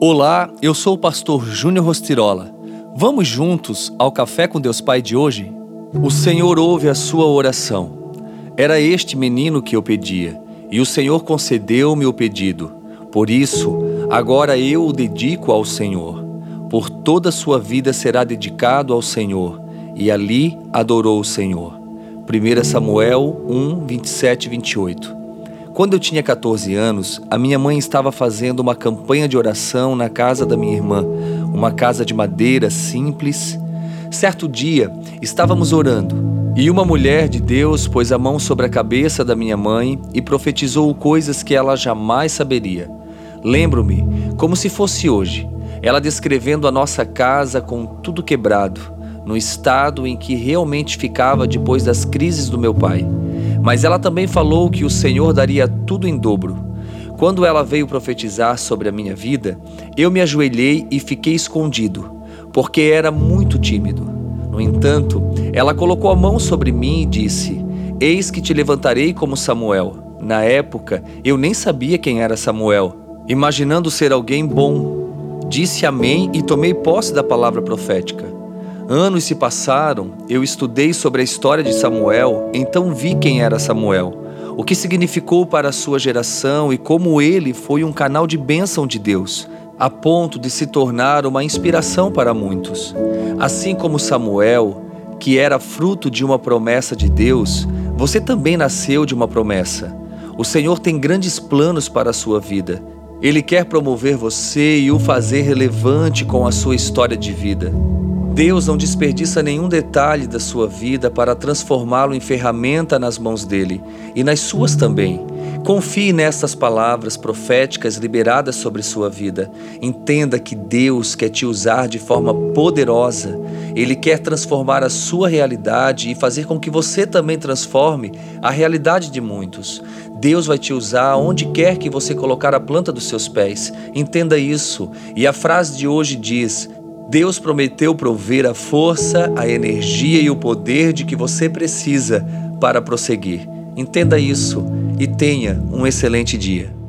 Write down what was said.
Olá, eu sou o pastor Júnior Rostirola. Vamos juntos ao Café com Deus Pai de hoje? O Senhor ouve a sua oração. Era este menino que eu pedia, e o Senhor concedeu-me o pedido. Por isso, agora eu o dedico ao Senhor. Por toda a sua vida será dedicado ao Senhor, e ali adorou o Senhor. 1 Samuel 1, 27 e 28. Quando eu tinha 14 anos, a minha mãe estava fazendo uma campanha de oração na casa da minha irmã, uma casa de madeira simples. Certo dia, estávamos orando e uma mulher de Deus pôs a mão sobre a cabeça da minha mãe e profetizou coisas que ela jamais saberia. Lembro-me como se fosse hoje, ela descrevendo a nossa casa com tudo quebrado, no estado em que realmente ficava depois das crises do meu pai. Mas ela também falou que o Senhor daria tudo em dobro. Quando ela veio profetizar sobre a minha vida, eu me ajoelhei e fiquei escondido, porque era muito tímido. No entanto, ela colocou a mão sobre mim e disse: Eis que te levantarei como Samuel. Na época, eu nem sabia quem era Samuel, imaginando ser alguém bom. Disse amém e tomei posse da palavra profética. Anos se passaram, eu estudei sobre a história de Samuel, então vi quem era Samuel, o que significou para a sua geração e como ele foi um canal de bênção de Deus, a ponto de se tornar uma inspiração para muitos. Assim como Samuel, que era fruto de uma promessa de Deus, você também nasceu de uma promessa. O Senhor tem grandes planos para a sua vida. Ele quer promover você e o fazer relevante com a sua história de vida. Deus não desperdiça nenhum detalhe da sua vida para transformá-lo em ferramenta nas mãos dele e nas suas também. Confie nessas palavras proféticas liberadas sobre sua vida. Entenda que Deus quer te usar de forma poderosa. Ele quer transformar a sua realidade e fazer com que você também transforme a realidade de muitos. Deus vai te usar onde quer que você colocar a planta dos seus pés. Entenda isso. E a frase de hoje diz: Deus prometeu prover a força, a energia e o poder de que você precisa para prosseguir. Entenda isso e tenha um excelente dia.